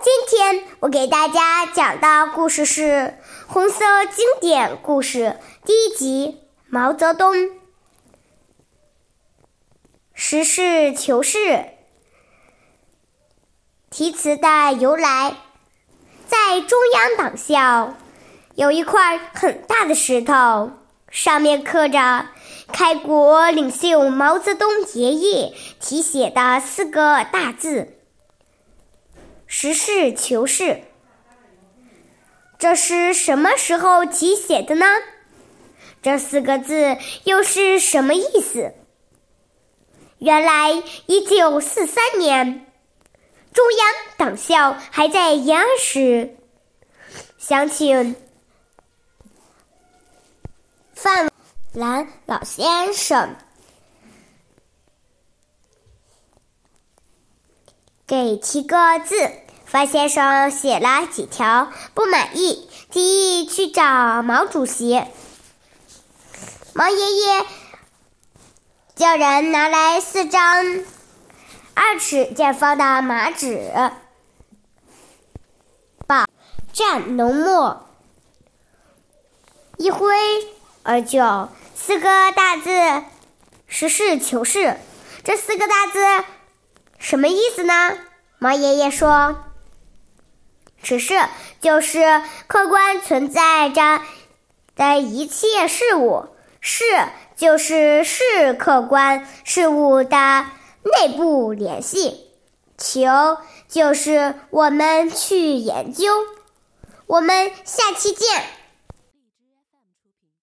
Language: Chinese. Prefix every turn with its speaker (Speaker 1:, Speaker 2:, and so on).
Speaker 1: 今天我给大家讲的故事是《红色经典故事》第一集《毛泽东》。实事求是。题词的由来，在中央党校有一块很大的石头，上面刻着开国领袖毛泽东爷爷题写的四个大字。实事求是，这是什么时候题写的呢？这四个字又是什么意思？原来，一九四三年，中央党校还在延安时，想请范兰老先生。给提个字，范先生写了几条不满意，提议去找毛主席。毛爷爷叫人拿来四张二尺见方的麻纸，把蘸浓墨，一挥而就，四个大字“实事求是”。这四个大字。什么意思呢？毛爷爷说：“实事就是客观存在着的一切事物，是就是是客观事物的内部联系，求就是我们去研究。我们下期见。”